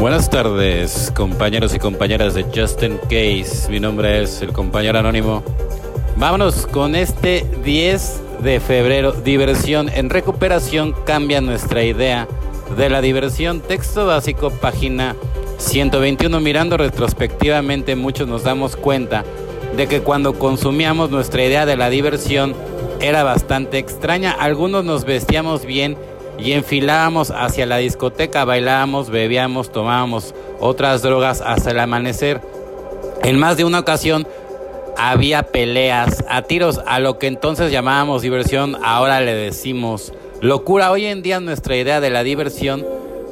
Buenas tardes, compañeros y compañeras de Justin Case. Mi nombre es el compañero anónimo. Vámonos con este 10 de febrero. Diversión en recuperación cambia nuestra idea de la diversión. Texto básico, página 121. Mirando retrospectivamente, muchos nos damos cuenta de que cuando consumíamos nuestra idea de la diversión era bastante extraña. Algunos nos vestíamos bien y enfilábamos hacia la discoteca, bailábamos, bebíamos, tomábamos otras drogas hasta el amanecer. En más de una ocasión había peleas a tiros, a lo que entonces llamábamos diversión, ahora le decimos locura. Hoy en día nuestra idea de la diversión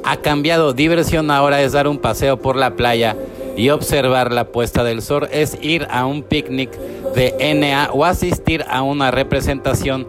ha cambiado. Diversión ahora es dar un paseo por la playa y observar la puesta del sol, es ir a un picnic de NA o asistir a una representación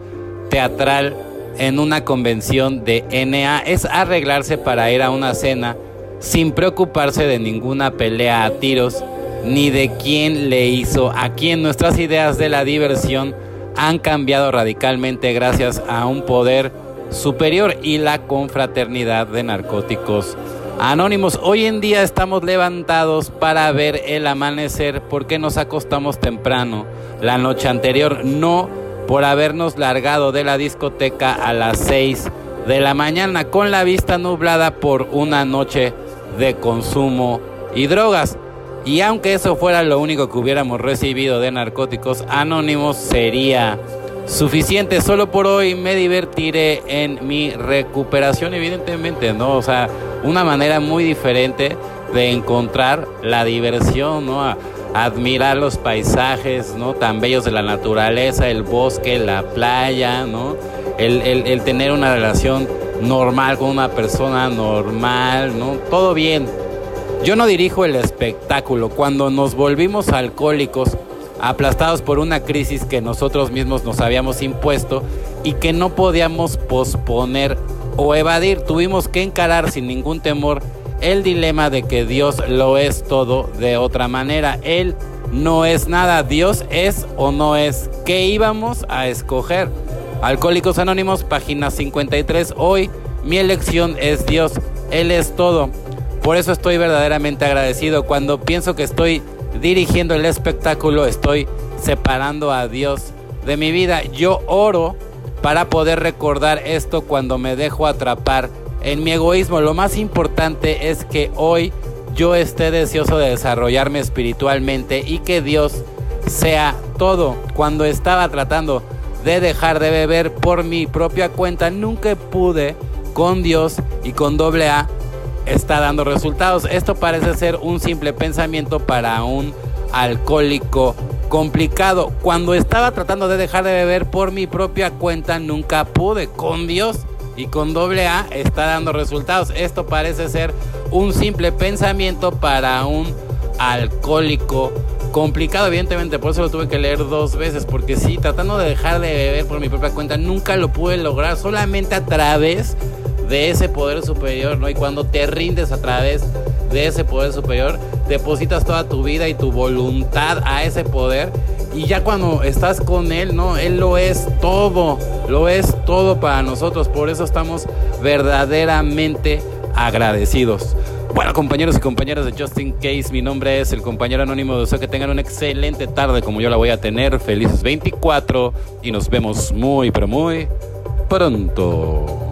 teatral en una convención de NA es arreglarse para ir a una cena sin preocuparse de ninguna pelea a tiros ni de quién le hizo a quién. Nuestras ideas de la diversión han cambiado radicalmente gracias a un poder superior y la confraternidad de narcóticos anónimos. Hoy en día estamos levantados para ver el amanecer porque nos acostamos temprano la noche anterior. No por habernos largado de la discoteca a las 6 de la mañana con la vista nublada por una noche de consumo y drogas. Y aunque eso fuera lo único que hubiéramos recibido de narcóticos anónimos, sería suficiente. Solo por hoy me divertiré en mi recuperación, evidentemente, ¿no? O sea, una manera muy diferente de encontrar la diversión, ¿no? Admirar los paisajes, ¿no? Tan bellos de la naturaleza, el bosque, la playa, ¿no? El, tener una relación normal con una persona normal, ¿no? Todo bien. Yo no dirijo el espectáculo. Cuando nos volvimos alcohólicos, aplastados por una crisis que nosotros mismos nos habíamos impuesto y que no podíamos posponer o evadir, tuvimos que encarar sin ningún temor el dilema de que Dios lo es todo de otra manera. Él no es nada, Dios es o no es. ¿Qué íbamos a escoger? Alcohólicos Anónimos, página 53. Hoy mi elección es Dios, Él es todo. Por eso estoy verdaderamente agradecido. Cuando pienso que estoy dirigiendo el espectáculo, estoy separando a Dios de mi vida. Yo oro para poder recordar esto cuando me dejo atrapar en mi egoísmo. Lo más importante es que hoy yo esté deseoso de desarrollarme espiritualmente y que Dios sea todo. Cuando estaba tratando de dejar de beber por mi propia cuenta, nunca pude con Dios y con doble A está dando resultados. Esto parece ser un simple pensamiento para un alcohólico complicado. Cuando estaba tratando de dejar de beber por mi propia cuenta, nunca pude. Con Dios y con doble A está dando resultados. Esto parece ser un simple pensamiento para un alcohólico complicado, evidentemente, por eso lo tuve que leer dos veces, porque sí, tratando de dejar de beber por mi propia cuenta, nunca lo pude lograr, solamente a través de ese poder superior, ¿no? Y cuando te rindes a través de ese poder superior, depositas toda tu vida y tu voluntad a ese poder y ya cuando estás con Él, ¿no? Él lo es todo, lo es todo para nosotros, por eso estamos verdaderamente agradecidos. Bueno, compañeros y compañeras de Justin Case, mi nombre es el compañero anónimo. Deseo que tengan una excelente tarde como yo la voy a tener. Felices 24 y nos vemos muy, pero muy pronto.